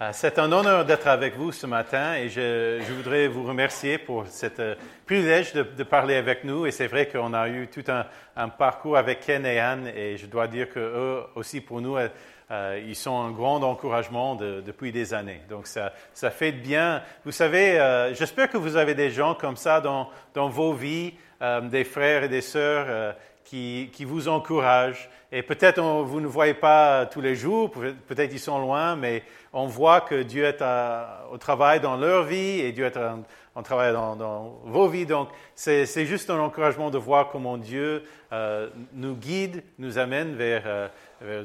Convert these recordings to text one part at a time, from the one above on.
Euh, c'est un honneur d'être avec vous ce matin et je, voudrais vous remercier pour ce euh, privilège de, parler avec nous. Et c'est vrai qu'on a eu tout un, parcours avec Ken et Anne et je dois dire qu'eux aussi pour nous, euh, ils sont un grand encouragement depuis des années. Donc ça, ça fait bien. Vous savez, j'espère que vous avez des gens comme ça dans, dans vos vies, des frères et des sœurs qui, qui vous encouragent. Et peut-être vous ne voyez pas tous les jours, peut-être ils sont loin, mais on voit que Dieu est au travail dans leur vie et Dieu est en, travail dans, vos vies. Donc, c'est juste un encouragement de voir comment Dieu euh, nous guide, nous amène vers, euh,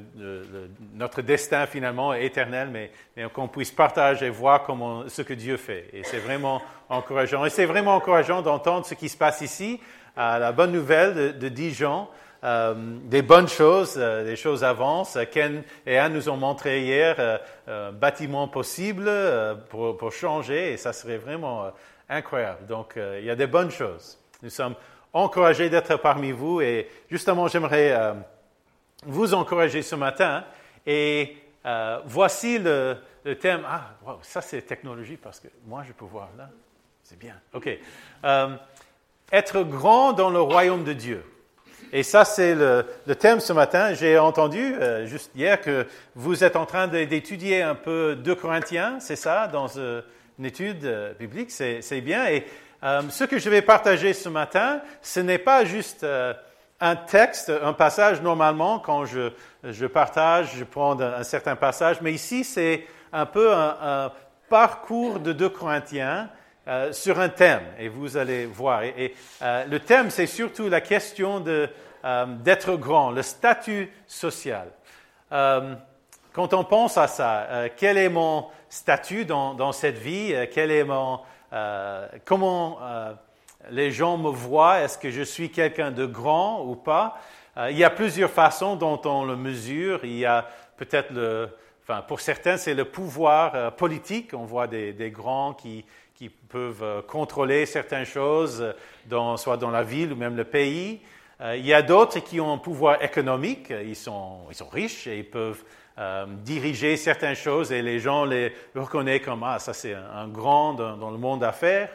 notre destin finalement éternel, mais, qu'on puisse partager et voir comment, ce que Dieu fait. Et c'est vraiment encourageant. Et c'est vraiment encourageant d'entendre ce qui se passe ici, la bonne nouvelle de Dijon. Euh, des bonnes choses, euh, des choses avancent. Ken et Anne nous ont montré hier euh, un bâtiment possible pour, pour, changer et ça serait vraiment incroyable. Donc, il y a des bonnes choses. Nous sommes encouragés d'être parmi vous et justement, j'aimerais vous encourager ce matin et voici le, thème. Ah, ça c'est technologie parce que moi je peux voir là. C'est bien. OK. être grand dans le royaume de Dieu. Et ça, c'est le, thème ce matin. J'ai entendu euh, juste hier que vous êtes en train d'étudier un peu 2 Corinthiens, c'est ça, dans euh, une étude euh, biblique, c'est bien. Et ce que je vais partager ce matin, ce n'est pas juste un texte, un passage. Normalement, quand je, je partage, je prends un, certain passage, mais ici, c'est un peu un, parcours de 2 Corinthiens euh, sur un thème, et vous allez voir. Et, euh, le thème, c'est surtout la question euh, d'être grand, le statut social. quand on pense à ça, quel est mon statut dans, cette vie Quel est mon, Comment les gens me voient Est-ce que je suis quelqu'un de grand ou pas? Il y a plusieurs façons dont on le mesure. Il y a peut-être le... Enfin, pour certains, c'est le pouvoir politique. On voit des grands qui, qui peuvent euh, contrôler certaines choses, soit dans la ville ou même le pays. Euh, il y a d'autres qui ont un pouvoir économique, ils sont, riches et ils peuvent euh, diriger certaines choses et les gens les reconnaissent comme ah ça c'est un, grand dans, le monde d'affaires.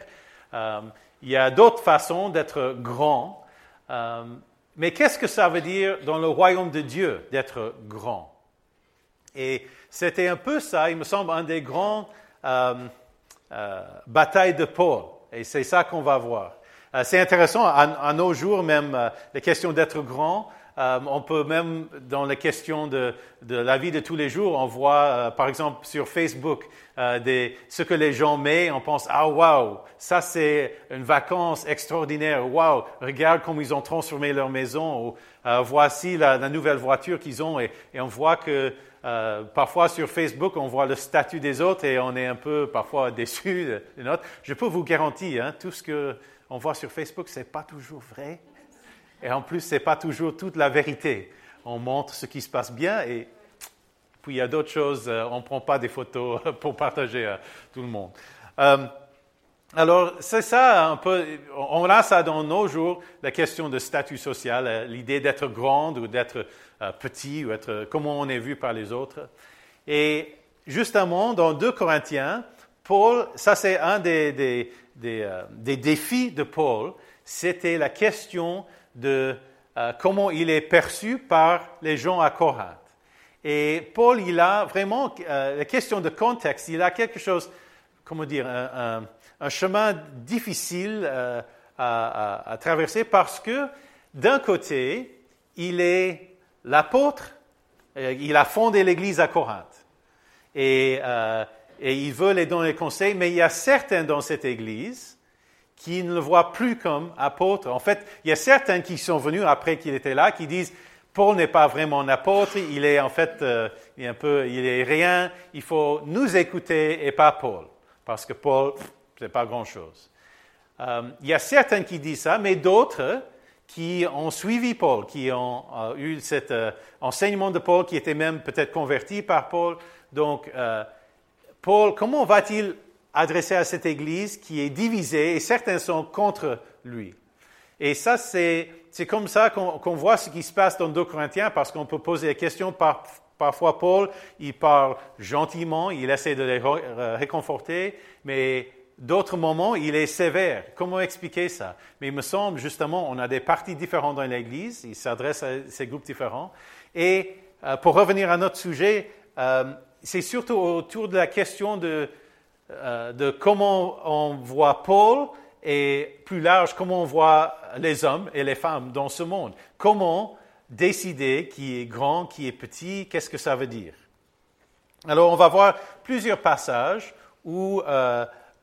il y a d'autres façons d'être grand, mais qu'est-ce que ça veut dire dans le royaume de Dieu d'être grand? Et c'était un peu ça, il me semble, un des grands bataille de Paul. Et c'est ça qu'on va voir. Euh, c'est intéressant, à, nos jours même, euh, la question d'être grand, on peut même, dans la question de, de, la vie de tous les jours, on voit, par exemple, sur Facebook, des, ce que les gens mettent, on pense, ah wow, ça c'est une vacance extraordinaire, wow, regarde comment ils ont transformé leur maison, ou voici la, la, nouvelle voiture qu'ils ont, et, et, on voit que euh, parfois sur Facebook, on voit le statut des autres et on est un peu parfois déçu des nôtres. Je peux vous garantir, hein, tout ce qu'on voit sur Facebook, ce n'est pas toujours vrai. Et en plus, ce n'est pas toujours toute la vérité. On montre ce qui se passe bien et puis il y a d'autres choses, euh, on ne prend pas des photos pour partager à tout le monde. Euh, alors, c'est ça un peu, on a ça dans nos jours, la question de statut social, l'idée d'être grande ou d'être euh, petit ou être comment on est vu par les autres. Et justement, dans 2 Corinthiens, Paul, ça c'est un des, euh, des, défis de Paul, c'était la question de euh, comment il est perçu par les gens à Corinthe. Et Paul, il a vraiment la question de contexte, il a quelque chose, comment dire, un, chemin difficile à, à, traverser parce que d'un côté, il est l'apôtre, euh, il a fondé l'église à Corinthe. Et, euh, il veut les donner conseils, mais il y a certains dans cette église qui ne le voient plus comme apôtre. En fait, il y a certains qui sont venus après qu'il était là, qui disent Paul n'est pas vraiment un apôtre, il est en fait, euh, un peu, il est rien. Il faut nous écouter et pas Paul, parce que Paul, c'est pas grand chose. Euh, il y a certains qui disent ça, mais d'autres qui ont suivi Paul, qui ont euh, eu cet euh, enseignement de Paul, qui étaient même peut-être convertis par Paul. Donc, Paul, comment va-t-il adresser à cette Église qui est divisée et certains sont contre lui? Et ça, c'est, comme ça qu'on, voit ce qui se passe dans 2 Corinthiens, parce qu'on peut poser la question par, parfois Paul, il parle gentiment, il essaie de les réconforter, mais d'autres moments, il est sévère. Comment expliquer ça? Mais il me semble, justement, on a des parties différentes dans l'Église, il s'adresse à ces groupes différents. Et euh, pour revenir à notre sujet, euh, c'est surtout autour de la question euh, de comment on voit Paul et plus large, comment on voit les hommes et les femmes dans ce monde. Comment décider qui est grand, qui est petit, qu'est-ce que ça veut dire? Alors, on va voir plusieurs passages où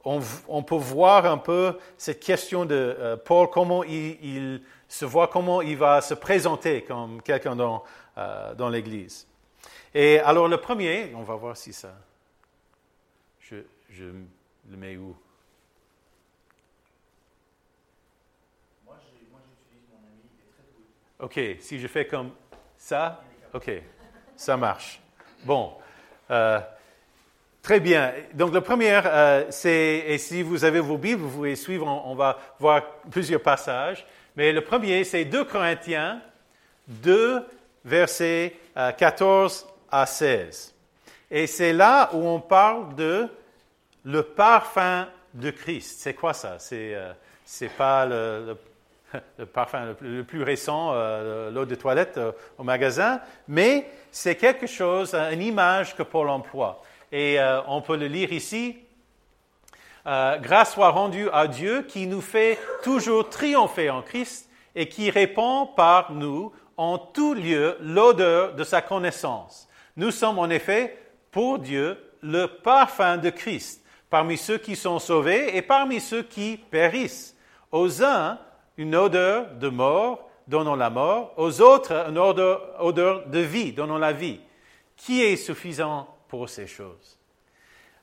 on, peut voir un peu cette question de euh, Paul, comment il, se voit, comment il va se présenter comme quelqu'un dans, euh, dans l'Église. Et alors le premier, on va voir si ça... Je, je le mets où? Moi, j'utilise mon ami, il est très Ok, si je fais comme ça, ok, ça marche. Bon. Euh, Très bien. Donc, le premier, euh, c'est, et si vous avez vos Bibles, vous pouvez suivre, on, va voir plusieurs passages. Mais le premier, c'est 2 Corinthiens 2, versets 14 euh, à 16. Et c'est là où on parle de le parfum de Christ. C'est quoi ça? C'est, euh, c'est pas le, le, parfum le plus, récent, l'eau de toilette au magasin, mais c'est quelque chose, une image que Paul emploie et euh, on peut le lire ici. Euh, grâce soit rendue à Dieu qui nous fait toujours triompher en Christ et qui répand par nous en tout lieu l'odeur de sa connaissance. Nous sommes en effet pour Dieu le parfum de Christ parmi ceux qui sont sauvés et parmi ceux qui périssent. Aux uns, une odeur de mort, donnant la mort, aux autres, une odeur, odeur de vie, donnant la vie. Qui est suffisant pour ces choses.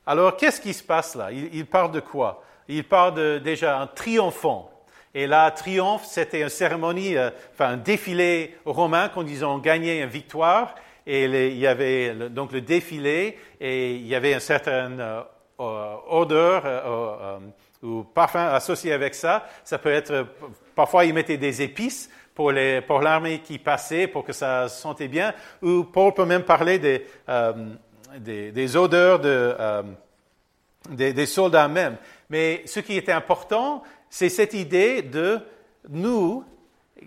Alors, qu'est-ce qui se passe là? Il, parle de quoi? Il parle de, déjà un triomphant. Et là, triomphe, c'était une cérémonie, euh, enfin un défilé romain quand ils ont gagné une victoire. Et il y avait donc le défilé et il y avait une certaine euh, euh, odeur ou parfum associé avec ça. Ça peut être, parfois ils mettaient des épices pour, pour l'armée qui passait, pour que ça sentait bien. Ou Paul peut même parler des, des, odeurs de, euh, des, soldats même. Mais ce qui était important, c'est cette idée de nous,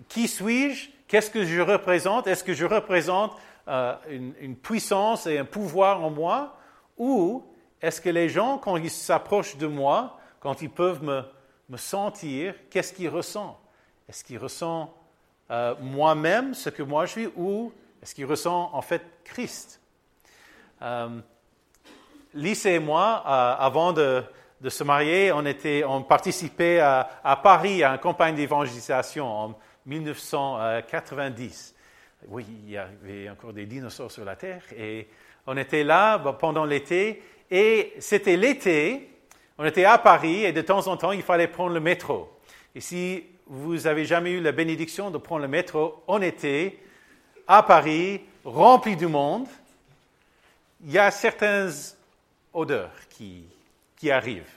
qui suis-je Qu'est-ce que je représente Est-ce que je représente euh, une, puissance et un pouvoir en moi Ou est-ce que les gens, quand ils s'approchent de moi, quand ils peuvent me, me sentir, qu'est-ce qu'ils ressentent? Est-ce qu'ils ressentent euh, moi-même ce que moi je suis ou est-ce qu'ils ressentent en fait Christ? Euh, Lise et moi, euh, avant de, se marier, on, était, on participait à, Paris à une campagne d'évangélisation en 1990. Oui, il y avait encore des dinosaures sur la Terre. Et on était là pendant l'été. Et c'était l'été, on était à Paris et de temps en temps, il fallait prendre le métro. Et si vous avez jamais eu la bénédiction de prendre le métro en été, à Paris, rempli du monde, il y a certaines odeurs qui, qui arrivent.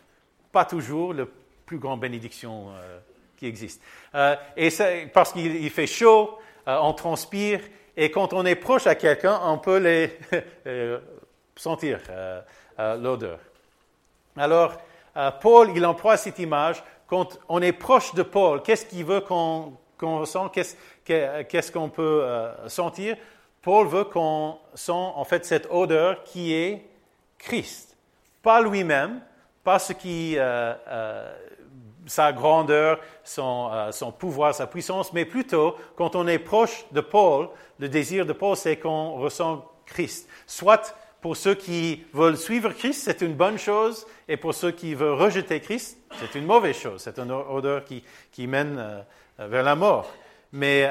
Pas toujours la plus grande bénédiction euh, qui existe. Euh, et parce qu'il fait chaud, euh, on transpire, et quand on est proche à quelqu'un, on peut les sentir l'odeur. Alors, Paul, il emploie cette image. Quand on est proche de Paul, qu'est-ce qu'il veut qu'on ressent? Qu'est-ce qu'on peut sentir? Paul veut qu'on sent en fait cette odeur qui est Christ. Pas lui-même, pas ce qui, euh, euh, sa grandeur, son, euh, son, pouvoir, sa puissance, mais plutôt quand on est proche de Paul, le désir de Paul, c'est qu'on ressent Christ. Soit pour ceux qui veulent suivre Christ, c'est une bonne chose, et pour ceux qui veulent rejeter Christ, c'est une mauvaise chose. C'est une odeur qui, qui mène vers la mort. Mais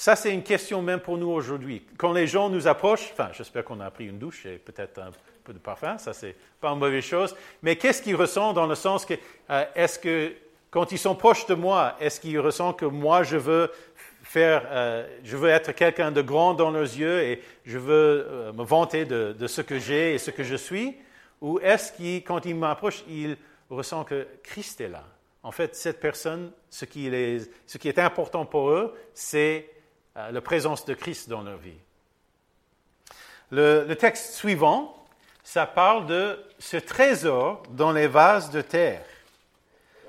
ça, c'est une question même pour nous aujourd'hui. Quand les gens nous approchent, enfin, j'espère qu'on a pris une douche et peut-être peu de parfum, ça c'est pas une mauvaise chose. Mais qu'est-ce qu'ils ressentent dans le sens que, euh, est-ce que quand ils sont proches de moi, est-ce qu'ils ressentent que moi je veux faire, euh, je veux être quelqu'un de grand dans leurs yeux et je veux euh, me vanter de, ce que j'ai et ce que je suis? Ou est-ce qu'ils, quand ils m'approchent, ils ressentent que Christ est là? En fait, cette personne, ce qui est important pour eux, c'est la présence de Christ dans leur vie. Le, le, texte suivant, ça parle de ce trésor dans les vases de terre.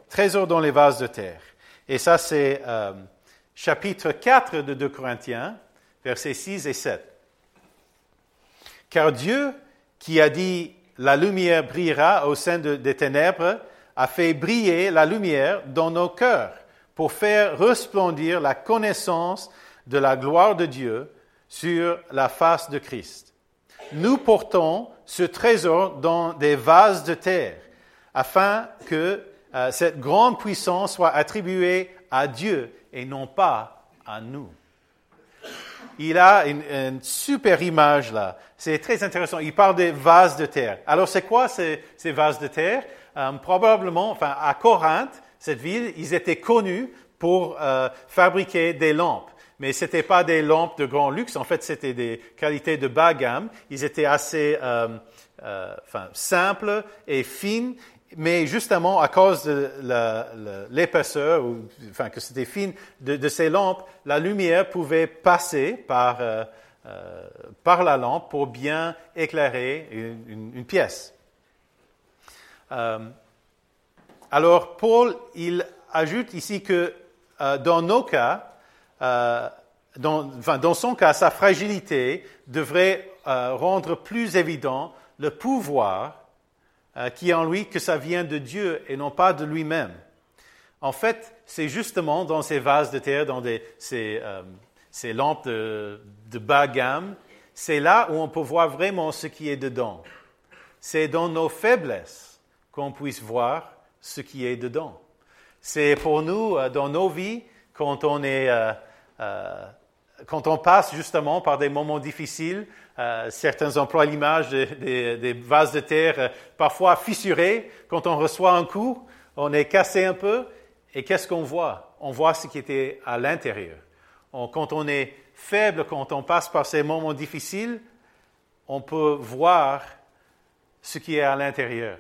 Trésor dans les vases de terre. Et ça, c'est euh, chapitre 4 de 2 Corinthiens, versets 6 et 7. Car Dieu, qui a dit la lumière brillera au sein des ténèbres, a fait briller la lumière dans nos cœurs pour faire resplendir la connaissance de la gloire de Dieu sur la face de Christ nous portons ce trésor dans des vases de terre, afin que euh, cette grande puissance soit attribuée à Dieu et non pas à nous. Il a une, super image là. C'est très intéressant. Il parle des vases de terre. Alors, c'est quoi ces, vases de terre? Euh, Probablement, enfin, à Corinthe, cette ville, ils étaient connus pour euh, fabriquer des lampes mais ce n'étaient pas des lampes de grand luxe, en fait, c'était des qualités de bas gamme. Ils étaient assez euh, euh, enfin, simples et fines, mais justement à cause de l'épaisseur, enfin que c'était fine, de, ces lampes, la lumière pouvait passer par, euh, par la lampe pour bien éclairer une, une pièce. alors Paul, il ajoute ici que dans nos cas, euh, dans, son cas, sa fragilité devrait euh, rendre plus évident le pouvoir euh, qui est en lui, que ça vient de Dieu et non pas de lui-même. En fait, c'est justement dans ces vases de terre, dans ces, lampes de bas gamme, c'est là où on peut voir vraiment ce qui est dedans. C'est dans nos faiblesses qu'on puisse voir ce qui est dedans. C'est pour nous, dans nos vies, quand on est euh, quand on passe justement par des moments difficiles, euh, certains emploient l'image des, vases de terre euh, parfois fissurés. Quand on reçoit un coup, on est cassé un peu. Et qu'est-ce qu'on voit? On voit ce qui était à l'intérieur. quand on est faible, quand on passe par ces moments difficiles, on peut voir ce qui est à l'intérieur.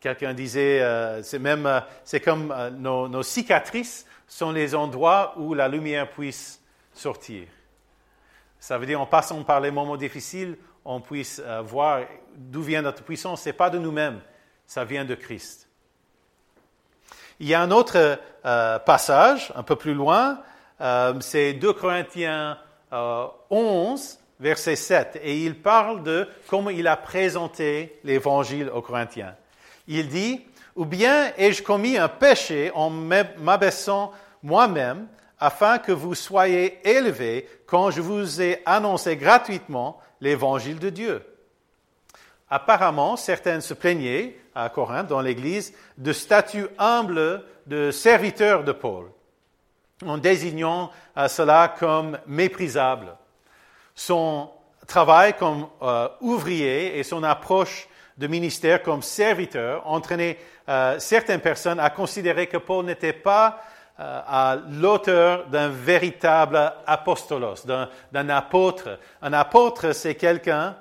Quelqu'un disait, c'est même, c'est comme nos, nos cicatrices sont les endroits où la lumière puisse sortir. Ça veut dire, en passant par les moments difficiles, on puisse euh, voir d'où vient notre puissance. Ce n'est pas de nous-mêmes, ça vient de Christ. Il y a un autre euh, passage, un peu plus loin, euh, c'est 2 Corinthiens 11, verset 7, et il parle de comment il a présenté l'évangile aux Corinthiens. Il dit, ou bien ai-je commis un péché en m'abaissant moi-même afin que vous soyez élevés quand je vous ai annoncé gratuitement l'évangile de Dieu? Apparemment, certains se plaignaient à Corinthe, dans l'Église, de statut humble de serviteur de Paul, en désignant euh, cela comme méprisable. Son travail comme euh, ouvrier et son approche de ministère comme serviteur entraînait euh, certaines personnes à considérer que Paul n'était pas euh, l'auteur d'un véritable apostolos, d'un apôtre. Un apôtre, c'est quelqu'un,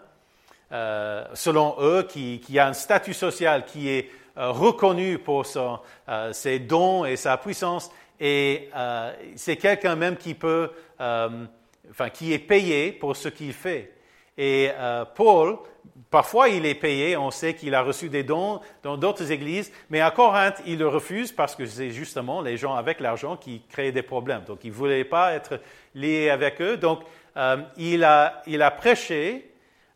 euh, selon eux, qui, qui, a un statut social, qui est euh, reconnu pour son, ses dons et sa puissance, et c'est quelqu'un même qui peut, enfin, qui est payé pour ce qu'il fait. Et Paul Parfois, il est payé, on sait qu'il a reçu des dons dans d'autres églises, mais à Corinthe, il le refuse parce que c'est justement les gens avec l'argent qui créent des problèmes. Donc, il ne voulait pas être lié avec eux. Donc, euh, il, a, il, a, prêché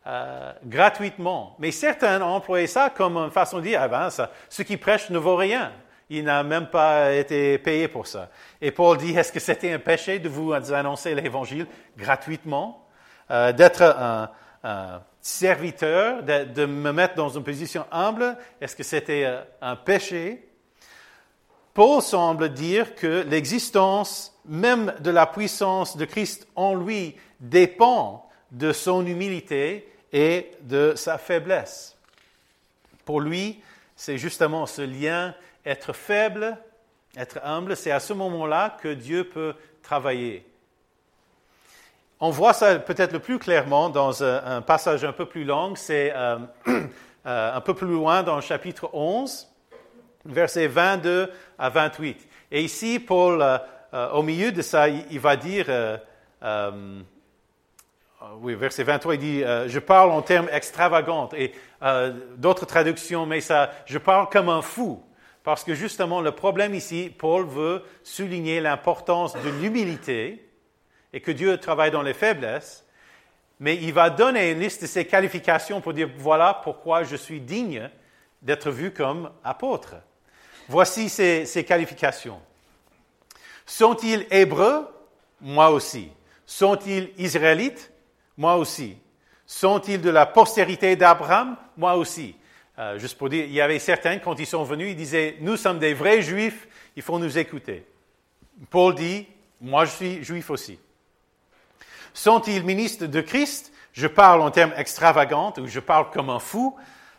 euh, gratuitement. Mais certains ont employé ça comme une façon de dire, ah ben, ça, ce qui prêche ne vaut rien. Il n'a même pas été payé pour ça. Et Paul dit, est-ce que c'était un péché de vous annoncer l'évangile gratuitement, euh, d'être un, serviteur, de, me mettre dans une position humble, est-ce que c'était euh, un péché? Paul semble dire que l'existence même de la puissance de Christ en lui dépend de son humilité et de sa faiblesse. Pour lui, c'est justement ce lien, être faible, être humble, c'est à ce moment-là que Dieu peut travailler. On voit ça peut-être le plus clairement dans un, passage un peu plus long, c'est euh, euh, un peu plus loin dans le chapitre 11, versets 22 à 28. Et ici, Paul, euh, au milieu de ça, il, va dire, oui, verset 23, il dit, je parle en termes extravagants. Et d'autres traductions, mais ça, je parle comme un fou. Parce que justement, le problème ici, Paul veut souligner l'importance de l'humilité et que Dieu travaille dans les faiblesses, mais il va donner une liste de ses qualifications pour dire, voilà pourquoi je suis digne d'être vu comme apôtre. Voici ses, qualifications. Sont-ils hébreux? Moi aussi. Sont-ils israélites? Moi aussi. Sont-ils de la postérité d'Abraham? Moi aussi. Euh, juste pour dire, il y avait certains, quand ils sont venus, ils disaient, nous sommes des vrais juifs, il faut nous écouter. Paul dit, moi je suis juif aussi. Sont-ils ministres de Christ? Je parle en termes extravagants, ou je parle comme un fou.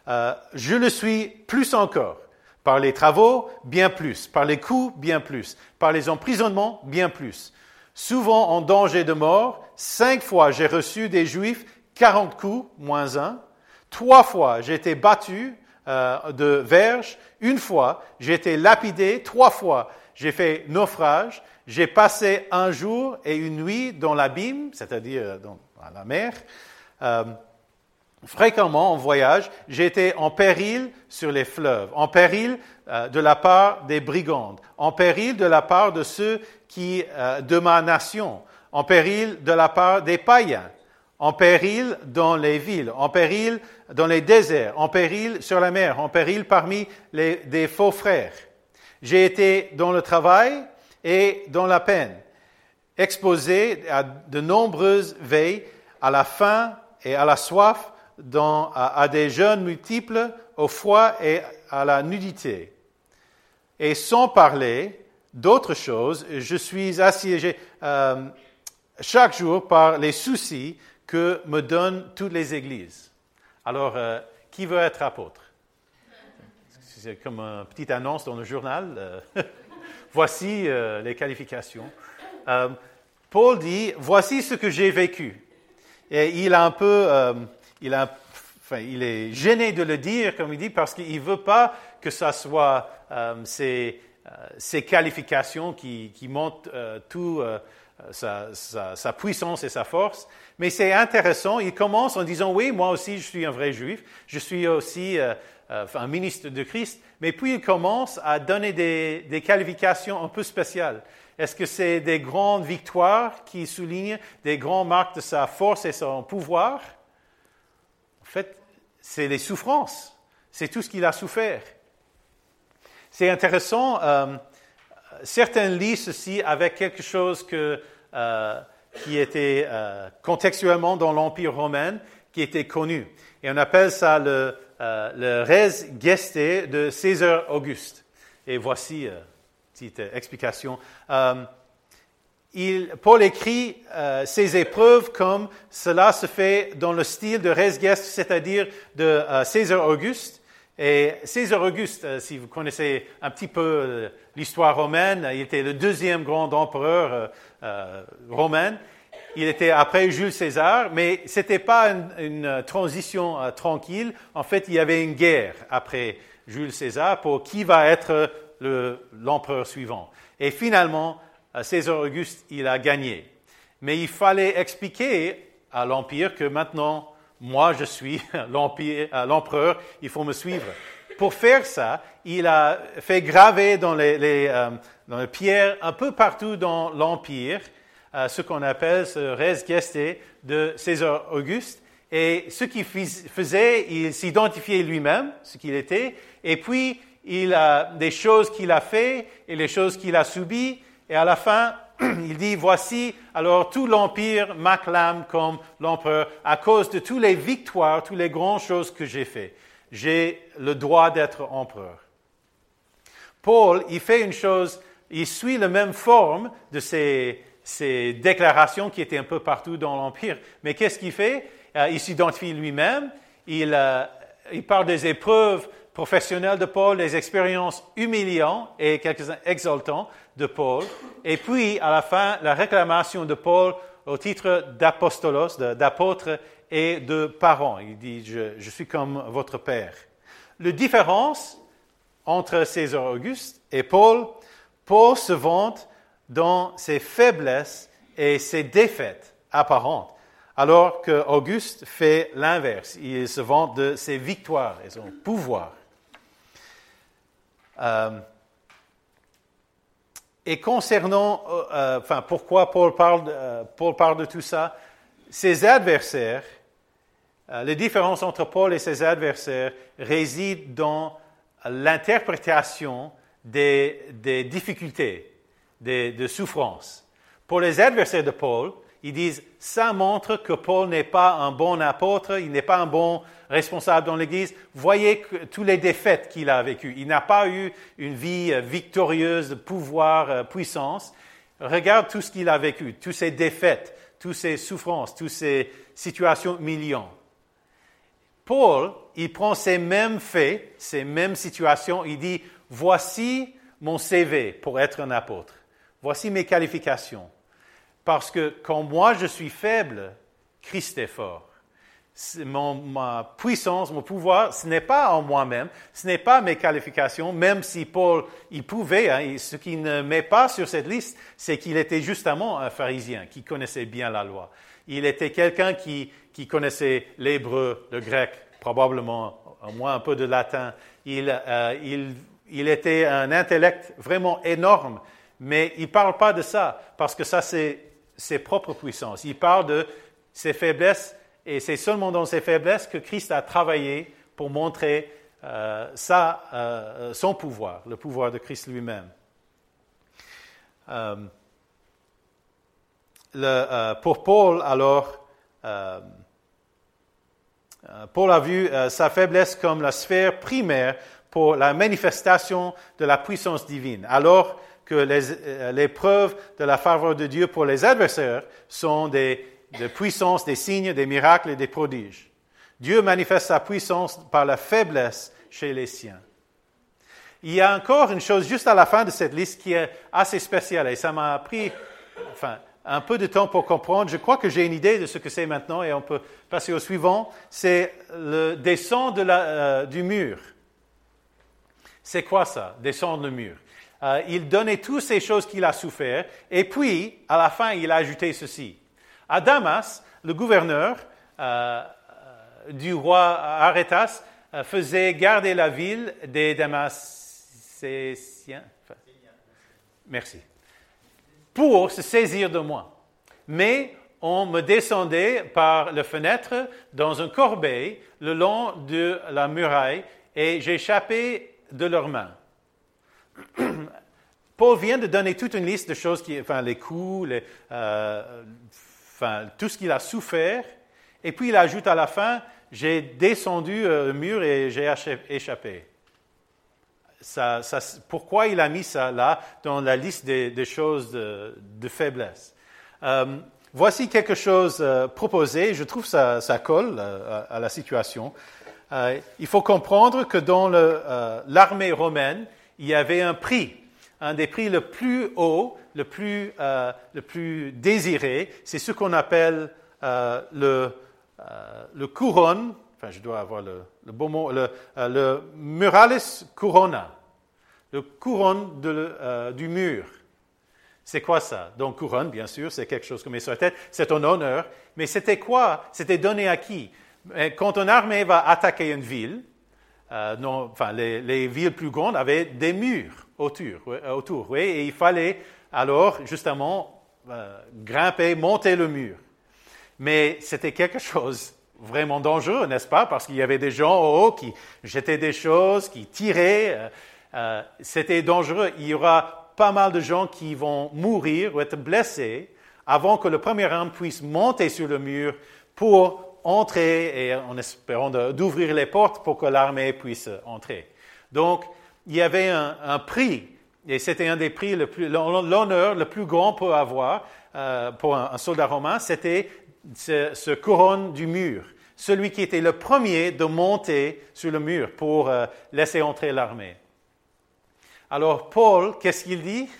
Euh, je le suis plus encore. Par les travaux, bien plus. Par les coups, bien plus. Par les emprisonnements, bien plus. Souvent en danger de mort, cinq fois j'ai reçu des Juifs quarante coups, moins un. Trois fois, j'ai été battu euh, de verge. Une fois, j'ai été lapidé. Trois fois, j'ai fait naufrage. J'ai passé un jour et une nuit dans l'abîme, c'est-à-dire dans la mer. Euh, fréquemment en voyage, été en péril sur les fleuves, en péril euh, de la part des brigands, en péril de la part de ceux qui, de ma nation, en péril de la part des païens en péril dans les villes, en péril dans les déserts, en péril sur la mer, en péril parmi les, des faux frères. J'ai été dans le travail et dans la peine, exposé à de nombreuses veilles, à la faim et à la soif, à, des jeûnes multiples, au froid et à la nudité. Et sans parler d'autres choses, je suis assiégé euh, chaque jour par les soucis que me donnent toutes les églises. Alors, euh, qui veut être apôtre? C'est comme une petite annonce dans le journal. Euh, voici euh, les qualifications. Paul dit, voici ce que j'ai vécu. Et il un peu, enfin, il est gêné de le dire, comme il dit, parce qu'il ne veut pas que ce soit ces, qualifications qui, qui montrent tout sa, sa, puissance et sa force. Mais c'est intéressant, il commence en disant, oui, moi aussi je suis un vrai juif, je suis aussi euh, euh, un ministre de Christ, mais puis il commence à donner des, des qualifications un peu spéciales. Est-ce que c'est des grandes victoires qui soulignent des grandes marques de sa force et son pouvoir? En fait, c'est les souffrances, c'est tout ce qu'il a souffert. C'est intéressant, euh, certains lisent ceci avec quelque chose euh, qui était contextuellement dans l'Empire romain, qui était connu. Et on appelle ça le, euh, le res geste de César Auguste. Et voici une petite explication. Il, Paul écrit euh, ses épreuves comme cela se fait dans le style de res geste, c'est-à-dire de César Auguste. Et César Auguste, euh, si vous connaissez un petit peu euh, l'histoire romaine, il était le deuxième grand empereur euh, romain. Il était après Jules César, mais ce n'était pas une, transition tranquille. En fait, il y avait une guerre après Jules César pour qui va être l'empereur suivant. Et finalement, César Auguste, il a gagné. Mais il fallait expliquer à l'Empire que maintenant, moi je suis euh, l'empereur, il faut me suivre. Pour faire ça, il a fait graver dans les, euh, dans les pierres un peu partout dans l'Empire euh, ce qu'on appelle ce res geste de César Auguste. Et ce qu'il faisait, il s'identifiait lui-même, ce qu'il était, et puis il a des choses qu'il a fait et les choses qu'il a subies, et à la fin, il dit, voici, alors tout l'Empire m'acclame comme l'empereur à cause de toutes les victoires, toutes les grandes choses que j'ai faites. J'ai le droit d'être empereur. Paul, il fait une chose, il suit la même forme de ces, ces déclarations qui étaient un peu partout dans l'Empire. Mais qu'est-ce qu'il fait? Euh, il s'identifie lui-même, il, il parle des épreuves professionnelles de Paul, des expériences humiliantes et quelques-uns exaltants de Paul, et puis à la fin, la réclamation de Paul au titre d'apostolos, d'apôtre et de parent. Il dit, je, je, suis comme votre père. La différence entre César Auguste et Paul, Paul se vante dans ses faiblesses et ses défaites apparentes, alors que Auguste fait l'inverse. Il se vante de ses victoires et son pouvoir. Euh, et concernant, euh, euh, enfin, pourquoi Paul parle, de tout ça, ses adversaires, les différences entre Paul et ses adversaires résident dans l'interprétation des, difficultés, des, des souffrances. Pour les adversaires de Paul, ils disent, ça montre que Paul n'est pas un bon apôtre, il n'est pas un bon responsable dans l'Église. Voyez que, tous les défaites qu'il a vécues. Il n'a pas eu une vie euh, victorieuse de pouvoir, euh, puissance. Regarde tout ce qu'il a vécu, toutes ses défaites, toutes ses souffrances, toutes ces situations humiliantes. Paul, il prend ces mêmes faits, ces mêmes situations, il dit, voici mon CV pour être un apôtre. Voici mes qualifications. Parce que quand moi je suis faible, Christ est fort. Mon, ma puissance, mon pouvoir, ce n'est pas en moi-même, ce n'est pas mes qualifications, même si Paul, il pouvait, hein, ce qu'il ne met pas sur cette liste, c'est qu'il était justement un pharisien qui connaissait bien la loi. Il était quelqu'un qui, qui connaissait l'hébreu, le grec, probablement au moins un peu de latin. Il, euh, il, il était un intellect vraiment énorme, mais il ne parle pas de ça, parce que ça c'est ses propres puissances. Il parle de ses faiblesses et c'est seulement dans ses faiblesses que Christ a travaillé pour montrer euh, euh, son pouvoir, le pouvoir de Christ lui-même. Euh, pour Paul, alors, Paul a vu sa faiblesse comme la sphère primaire pour la manifestation de la puissance divine. Alors, que euh, les, preuves de la faveur de Dieu pour les adversaires sont des, puissances, des signes, des miracles et des prodiges. Dieu manifeste sa puissance par la faiblesse chez les siens. Il y a encore une chose juste à la fin de cette liste qui est assez spéciale et ça m'a pris enfin, un peu de temps pour comprendre. Je crois que j'ai une idée de ce que c'est maintenant et on peut passer au suivant. C'est le descendre euh, du mur. C'est quoi ça, descendre le mur euh, il donnait toutes ces choses qu'il a souffert, et puis, à la fin, il a ajouté ceci. À Damas, le gouverneur euh, euh, du roi Arétas faisait garder la ville des Damascésiens. Merci. Pour se saisir de moi. Mais on me descendait par la fenêtre dans un corbeil le long de la muraille et j'échappais de leurs mains. Paul vient de donner toute une liste de choses, qui, enfin les coups, euh, tout ce qu'il a souffert, et puis il ajoute à la fin, j'ai descendu euh, le mur et j'ai échappé. Pourquoi il a mis ça là dans la liste des, choses de, faiblesse? Euh, Voici quelque chose proposé, je trouve ça, ça colle à, la situation. il faut comprendre que dans l'armée romaine, il y avait un prix, un des prix le plus haut, le plus, euh, le plus désiré, c'est ce qu'on appelle euh, le, euh, le couronne, enfin je dois avoir le, le beau mot, le, le muralis corona, le couronne de, du mur. C'est quoi ça? Donc couronne, bien sûr, c'est quelque chose qu'on met sur la tête, c'est un honneur, mais c'était quoi? C'était donné à qui? Quand une armée va attaquer une ville, euh, non, enfin, les, villes plus grandes avaient des murs autour, autour oui, et il fallait alors justement euh, grimper, monter le mur. Mais c'était quelque chose vraiment dangereux, n'est-ce pas? Parce qu'il y avait des gens au haut qui jetaient des choses, qui tiraient. Euh, c'était dangereux. Il y aura pas mal de gens qui vont mourir ou être blessés avant que le premier homme puisse monter sur le mur pour entrer et en espérant d'ouvrir les portes pour que l'armée puisse entrer. Donc, il y avait un, prix, et c'était un des prix, l'honneur le plus grand pour avoir euh, pour un, soldat romain, c'était se, couronne du mur, celui qui était le premier de monter sur le mur pour euh, laisser entrer l'armée. Alors Paul, qu'est-ce qu'il dit?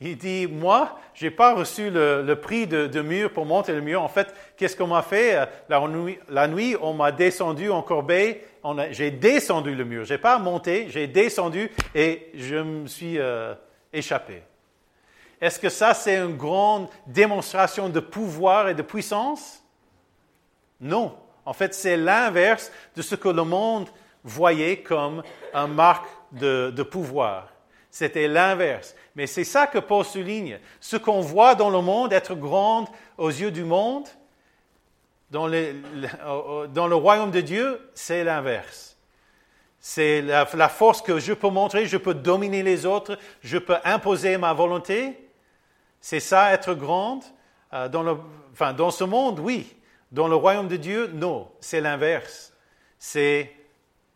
Il dit, moi, je n'ai pas reçu le, prix de, mur pour monter le mur. En fait, qu'est-ce qu'on m'a fait? Euh, la nuit, on m'a descendu en corbeille, j'ai descendu le mur. Je n'ai pas monté, j'ai descendu et je me suis euh, échappé. Est-ce que ça, c'est une grande démonstration de pouvoir et de puissance? Non. En fait, c'est l'inverse de ce que le monde voyait comme un marque de pouvoir. C'était l'inverse. Mais c'est ça que Paul souligne. Ce qu'on voit dans le monde être grand aux yeux du monde, dans, le royaume de Dieu, c'est l'inverse. C'est la, force que je peux montrer, je peux dominer les autres, je peux imposer ma volonté. C'est ça être grande. Euh, dans, le, enfin, dans ce monde, oui. Dans le royaume de Dieu, non. C'est l'inverse. C'est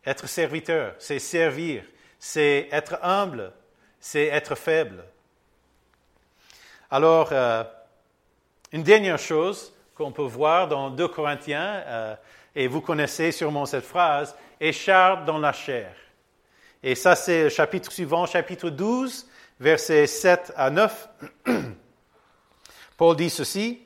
être serviteur, c'est servir, c'est être humble, c'est être faible. Alors, euh, une dernière chose qu'on peut voir dans 2 Corinthiens, euh, et vous connaissez sûrement cette phrase, écharpe dans la chair. Et ça, c'est le chapitre suivant, chapitre 12, versets 7 à 9. Paul dit ceci,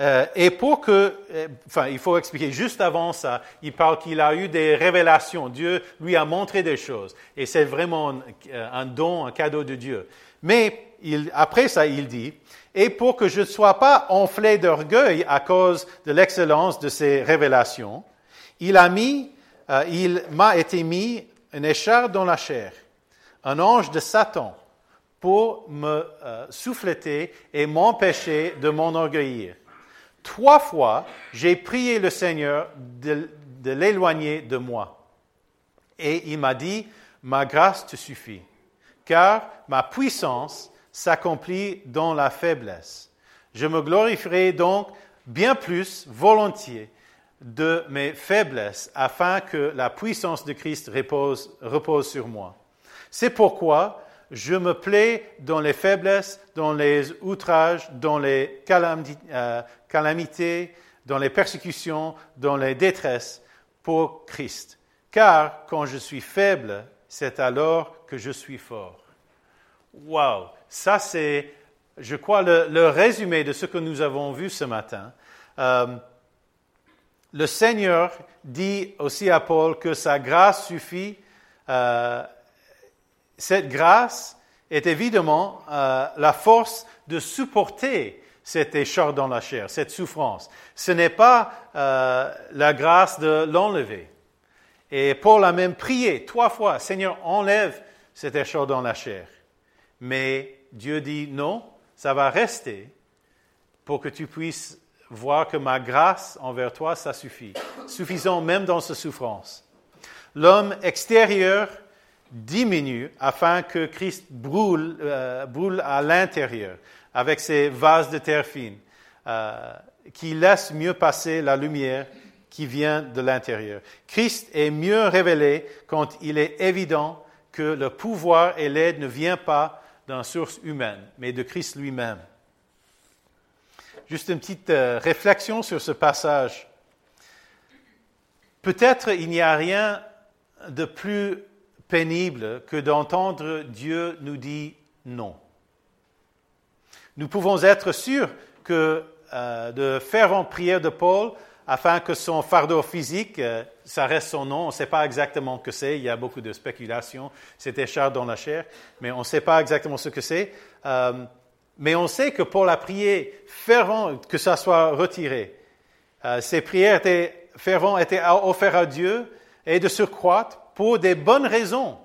euh, et pour que, euh, enfin, il faut expliquer, juste avant ça, il parle qu'il a eu des révélations. Dieu lui a montré des choses. Et c'est vraiment un, don, un cadeau de Dieu. Mais après ça, il dit, et pour que je ne sois pas enflé d'orgueil à cause de l'excellence de ces révélations, il a mis, euh, il m'a été mis une écharpe dans la chair, un ange de Satan, pour me souffleter et m'empêcher de m'enorgueillir. Trois fois, j'ai prié le Seigneur de, l'éloigner de moi. Et il m'a dit, ma grâce te suffit, car ma puissance s'accomplit dans la faiblesse. Je me glorifierai donc bien plus volontiers de mes faiblesses afin que la puissance de Christ repose, sur moi. C'est pourquoi je me plais dans les faiblesses, dans les outrages, dans les euh, calamités, dans les persécutions, dans les détresses pour Christ. Car quand je suis faible, c'est alors que je suis fort. Wow, ça c'est, je crois, le, résumé de ce que nous avons vu ce matin. Euh, le Seigneur dit aussi à Paul que sa grâce suffit. Euh, cette grâce est évidemment euh, la force de supporter cet échec dans la chair, cette souffrance. Ce n'est pas euh, la grâce de l'enlever. Et Paul a même prié trois fois, Seigneur, enlève cet échec dans la chair. Mais Dieu dit non, ça va rester pour que tu puisses voir que ma grâce envers toi, ça suffit. Suffisant même dans cette souffrance. L'homme extérieur diminue afin que Christ brûle, euh, brûle à l'intérieur avec ses vases de terre fine, euh, qui laissent mieux passer la lumière qui vient de l'intérieur. Christ est mieux révélé quand il est évident que le pouvoir et l'aide ne viennent pas d'une source humaine, mais de Christ lui-même. Juste une petite euh, réflexion sur ce passage. Peut-être il n'y a rien de plus pénible que d'entendre Dieu nous dire non. Nous pouvons être sûrs que euh, de ferventes prières de Paul, afin que son fardeau physique, euh, ça reste son nom, on ne sait pas exactement ce que c'est, il y a beaucoup de spéculations, c'était cher dans la chair, mais on ne sait pas exactement ce que c'est. Euh, mais on sait que Paul a prié fervent que ça soit retiré. ces prières étaient, ferventes étaient offertes à Dieu et de surcroît pour des bonnes raisons,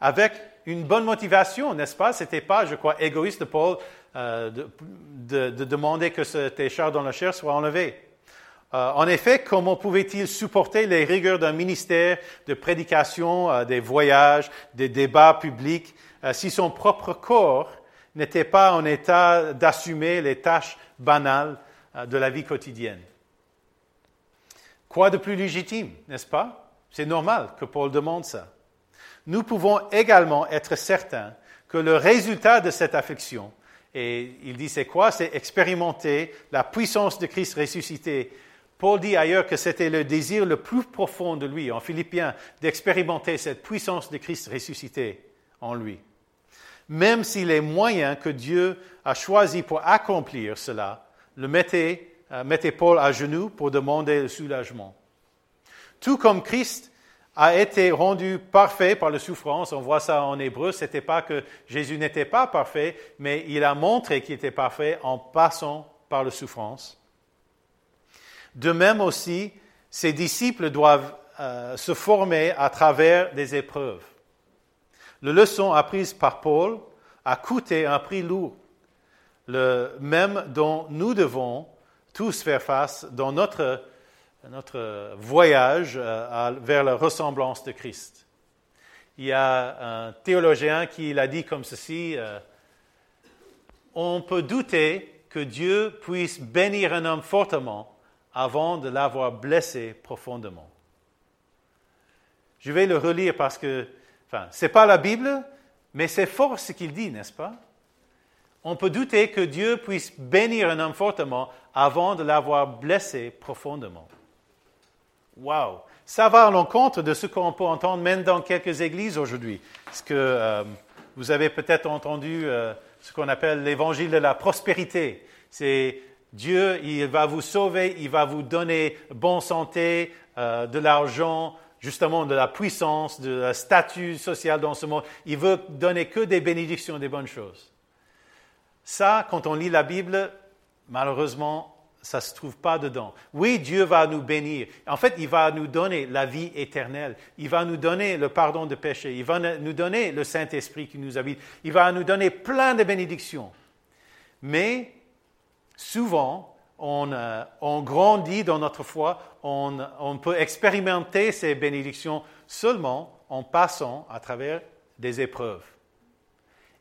avec une bonne motivation, n'est-ce pas? Ce n'était pas, je crois, égoïste de Paul euh, de, demander que cet écharpe dans la chair soit enlevé. Euh, en effet, comment pouvait-il supporter les rigueurs d'un ministère de prédication, euh, des voyages, des débats publics, si son propre corps n'était pas en état d'assumer les tâches banales de la vie quotidienne? Quoi de plus légitime, n'est-ce pas? C'est normal que Paul demande ça. Nous pouvons également être certains que le résultat de cette affection Et il dit, c'est quoi? C'est expérimenter la puissance de Christ ressuscité. Paul dit ailleurs que c'était le désir le plus profond de lui, en Philippiens, d'expérimenter cette puissance de Christ ressuscité en lui. Même si les moyens que Dieu a choisis pour accomplir cela le mettaient, euh, mettaient Paul à genoux pour demander le soulagement. Tout comme Christ a été rendu parfait par la souffrance. On voit ça en hébreu. C'était pas que Jésus n'était pas parfait, mais il a montré qu'il était parfait en passant par la souffrance. De même aussi, ses disciples doivent euh, se former à travers des épreuves. La leçon apprise par Paul a coûté un prix lourd, le même dont nous devons tous faire face dans notre notre voyage euh, vers la ressemblance de Christ. Il y a un théologien qui l'a dit comme ceci, euh, on peut douter que Dieu puisse bénir un homme fortement avant de l'avoir blessé profondément. Je vais le relire parce que, enfin, ce n'est pas la Bible, mais c'est fort ce qu'il dit, n'est-ce pas? On peut douter que Dieu puisse bénir un homme fortement avant de l'avoir blessé profondément. Wow! Ça va à l'encontre de ce qu'on peut entendre même dans quelques églises aujourd'hui. Parce que euh, vous avez peut-être entendu euh, ce qu'on appelle l'évangile de la prospérité? C'est Dieu, il va vous sauver, il va vous donner bonne santé, euh, de l'argent, justement de la puissance, de la statut social dans ce monde. Il veut donner que des bénédictions, des bonnes choses. Ça, quand on lit la Bible, malheureusement, ça ne se trouve pas dedans. Oui, Dieu va nous bénir. En fait, il va nous donner la vie éternelle. Il va nous donner le pardon de péché. Il va nous donner le Saint-Esprit qui nous habite. Il va nous donner plein de bénédictions. Mais souvent, on, euh, grandit dans notre foi. On, peut expérimenter ces bénédictions seulement en passant à travers des épreuves.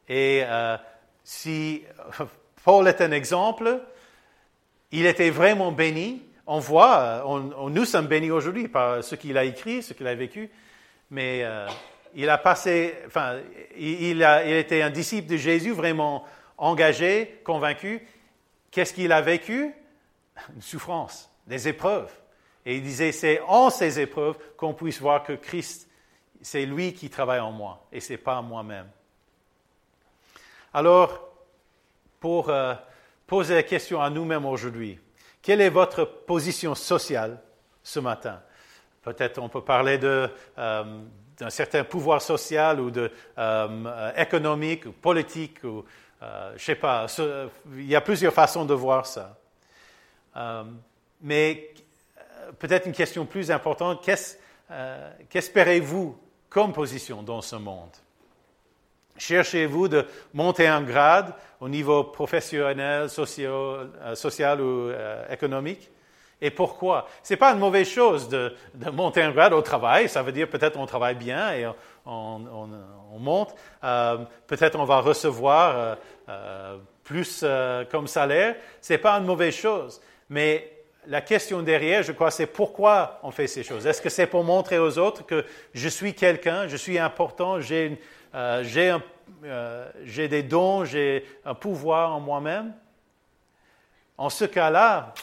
Et euh, si Paul est un exemple, il était vraiment béni. On voit, on, nous sommes bénis aujourd'hui par ce qu'il a écrit, ce qu'il a vécu, mais euh, il a passé, enfin, il, était un disciple de Jésus vraiment engagé, convaincu. Qu'est-ce qu'il a vécu? Une souffrance, des épreuves. Et il disait, c'est en ces épreuves qu'on puisse voir que Christ, c'est lui qui travaille en moi et ce n'est pas moi-même. Alors, pour euh, poser la question à nous-mêmes aujourd'hui. Quelle est votre position sociale ce matin? Peut-être on peut parler euh, d'un certain pouvoir social ou de, euh, économique ou politique ou euh, je sais pas. il y a plusieurs façons de voir ça. mais peut-être une question plus importante, qu'espérez-vous comme position dans ce monde? Cherchez-vous de monter un grade au niveau professionnel, euh, social, ou euh, économique? Et pourquoi? Ce n'est pas une mauvaise chose de, monter un grade au travail. Ça veut dire peut-être on travaille bien et on, monte. Euh, peut-être on va recevoir plus comme salaire. Ce n'est pas une mauvaise chose. Mais la question derrière, je crois, c'est pourquoi on fait ces choses? Est-ce que c'est pour montrer aux autres que je suis quelqu'un, je suis important, j'ai euh, euh, j'ai des dons, j'ai un pouvoir en moi-même. En ce cas-là,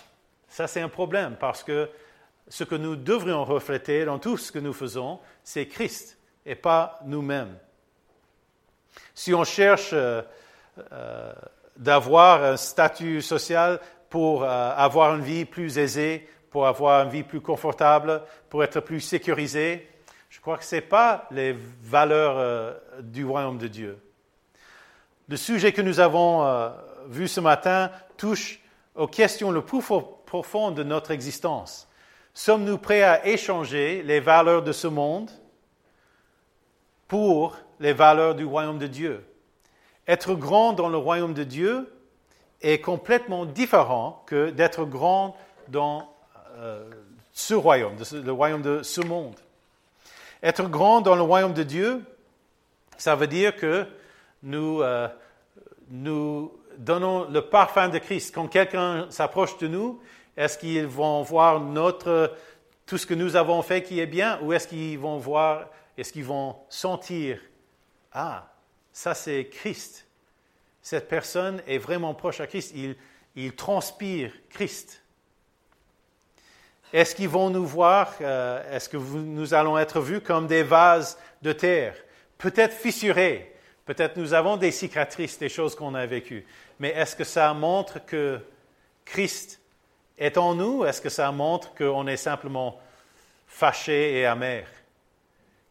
ça c'est un problème parce que ce que nous devrions refléter dans tout ce que nous faisons, c'est Christ et pas nous-mêmes. Si on cherche euh, d'avoir un statut social pour avoir une vie plus aisée, pour avoir une vie plus confortable, pour être plus sécurisé, je crois que ce n'est pas les valeurs euh, du royaume de Dieu. Le sujet que nous avons euh, vu ce matin touche aux questions les plus profondes de notre existence. Sommes-nous prêts à échanger les valeurs de ce monde pour les valeurs du royaume de Dieu? Être grand dans le royaume de Dieu est complètement différent que d'être grand dans euh, ce royaume, le royaume de ce monde. Être grand dans le royaume de Dieu, ça veut dire que nous, euh, nous donnons le parfum de Christ. Quand quelqu'un s'approche de nous, est-ce qu'ils vont voir notre, tout ce que nous avons fait qui est bien ou est-ce qu'ils vont voir, est-ce qu'ils vont sentir, ah, ça c'est Christ. cette personne est vraiment proche à Christ, il, il transpire Christ. Est-ce qu'ils vont nous voir, euh, est-ce que nous allons être vus comme des vases de terre, peut-être fissurés, peut-être nous avons des cicatrices, des choses qu'on a vécues, mais est-ce que ça montre que Christ est en nous, est-ce que ça montre qu'on est simplement fâché et amer?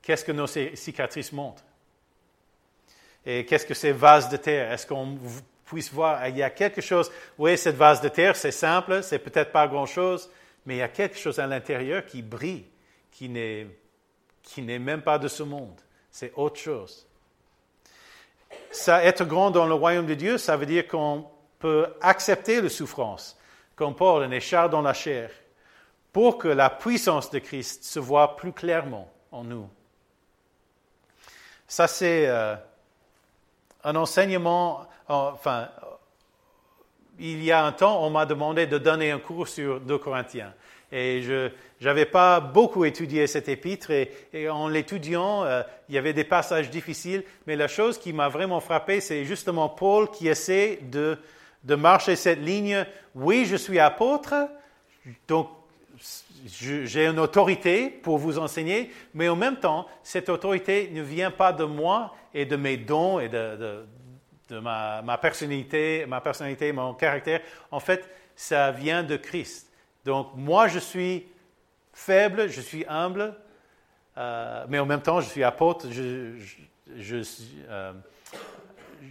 Qu'est-ce que nos cicatrices montrent? Et qu'est-ce que ces vases de terre? Est-ce qu'on puisse voir, il y a quelque chose, oui, cette vase de terre, c'est simple, c'est peut-être pas grand-chose, mais il y a quelque chose à l'intérieur qui brille, qui n'est, qui n'est même pas de ce monde. C'est autre chose. Ça, être grand dans le royaume de Dieu, ça veut dire qu'on peut accepter la souffrance, comme Paul, un écharpe dans la chair, pour que la puissance de Christ se voit plus clairement en nous. Ça, c'est euh, un enseignement, enfin, il y a un temps, on m'a demandé de donner un cours sur 2 Corinthiens. Et je n'avais pas beaucoup étudié cet épître et, en l'étudiant, euh, il y avait des passages difficiles, mais la chose qui m'a vraiment frappé, c'est justement Paul qui essaie de, de marcher cette ligne. Oui, je suis apôtre, donc j'ai une autorité pour vous enseigner, mais en même temps, cette autorité ne vient pas de moi et de mes dons et de, de ma, personnalité, ma personnalité, mon caractère. En fait, ça vient de Christ. Donc, moi, je suis faible, je suis humble, euh, mais en même temps, je suis apôtre. Euh,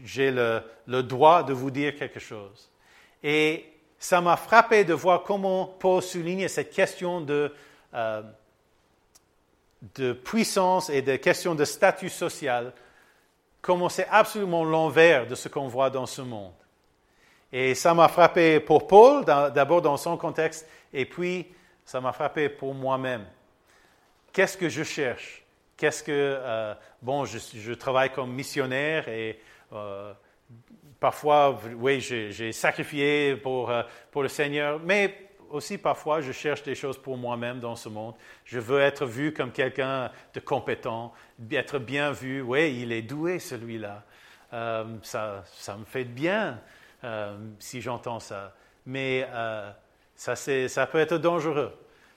j'ai le, le, droit de vous dire quelque chose. Et ça m'a frappé de voir comment Paul souligne cette question de, euh, de puissance et de question de statut social comment c'est absolument l'envers de ce qu'on voit dans ce monde. Et ça m'a frappé pour Paul, d'abord dans son contexte, et puis ça m'a frappé pour moi-même. Qu'est-ce que je cherche? Qu'est-ce que euh, bon, je, travaille comme missionnaire et euh, parfois, oui, j'ai sacrifié pour, euh, pour le Seigneur, mais aussi parfois, je cherche des choses pour moi-même dans ce monde. Je veux être vu comme quelqu'un de compétent, être bien vu. Oui, il est doué celui-là. Euh, ça, ça, me fait bien euh, si j'entends ça. Mais euh, ça, ça peut être dangereux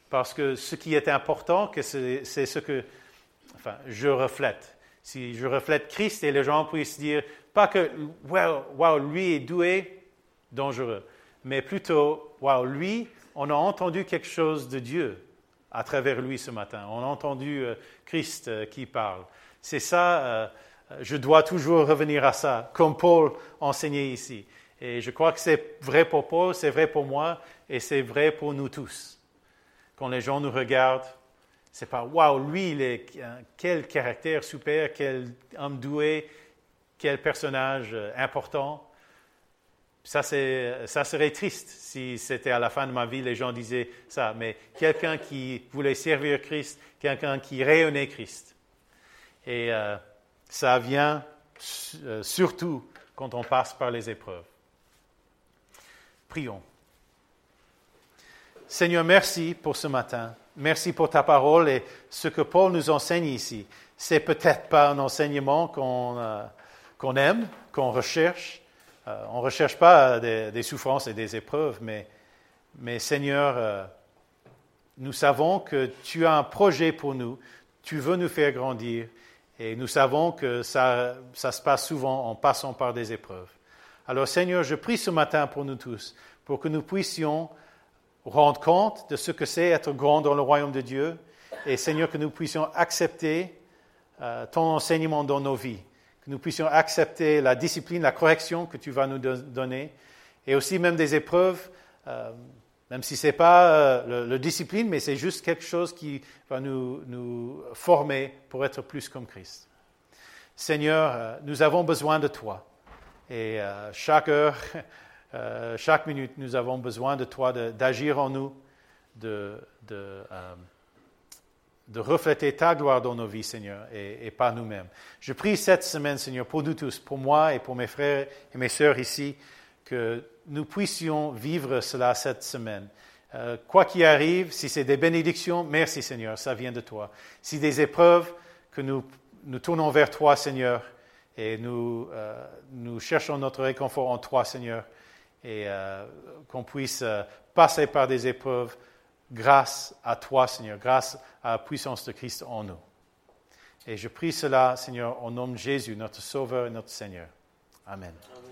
parce que ce qui est important, c'est ce que enfin, je reflète. Si je reflète Christ et les gens puissent dire, pas que, wow, wow lui est doué, dangereux, mais plutôt, wow, lui, on a entendu quelque chose de Dieu à travers lui ce matin. On a entendu euh, Christ euh, qui parle. C'est ça, euh, je dois toujours revenir à ça, comme Paul enseignait ici. Et je crois que c'est vrai pour Paul, c'est vrai pour moi, et c'est vrai pour nous tous. Quand les gens nous regardent, c'est pas waouh, lui, quel caractère super, quel homme doué, quel personnage important. Ça, ça serait triste si c'était à la fin de ma vie, les gens disaient ça. Mais quelqu'un qui voulait servir Christ, quelqu'un qui rayonnait Christ. Et euh, ça vient euh, surtout quand on passe par les épreuves. Prions. Seigneur, merci pour ce matin. Merci pour ta parole et ce que Paul nous enseigne ici. C'est peut-être pas un enseignement qu'on euh, aime, qu'on recherche, euh, on ne recherche pas des, souffrances et des épreuves, mais, mais Seigneur, euh, nous savons que tu as un projet pour nous, tu veux nous faire grandir, et nous savons que ça, ça se passe souvent en passant par des épreuves. Alors Seigneur, je prie ce matin pour nous tous, pour que nous puissions rendre compte de ce que c'est être grand dans le royaume de Dieu, et Seigneur, que nous puissions accepter euh, ton enseignement dans nos vies nous puissions accepter la discipline, la correction que tu vas nous donner, et aussi même des épreuves, euh, même si ce n'est pas euh, le, discipline, mais c'est juste quelque chose qui va nous, former pour être plus comme Christ. Seigneur, euh, nous avons besoin de toi. Et chaque heure, chaque minute, nous avons besoin de toi, d'agir en nous, de de refléter ta gloire dans nos vies, Seigneur, et, pas nous-mêmes. Je prie cette semaine, Seigneur, pour nous tous, pour moi et pour mes frères et mes sœurs ici, que nous puissions vivre cela cette semaine. Euh, quoi qu'il arrive, si c'est des bénédictions, merci Seigneur, ça vient de toi. Si des épreuves, que nous nous tournons vers toi, Seigneur, Et nous, euh, cherchons notre réconfort en toi, Seigneur, et euh, qu'on puisse passer par des épreuves grâce à toi, Seigneur, grâce à la puissance de Christ en nous. Et je prie cela, Seigneur, au nom de Jésus, notre Sauveur et notre Seigneur. Amen. Amen.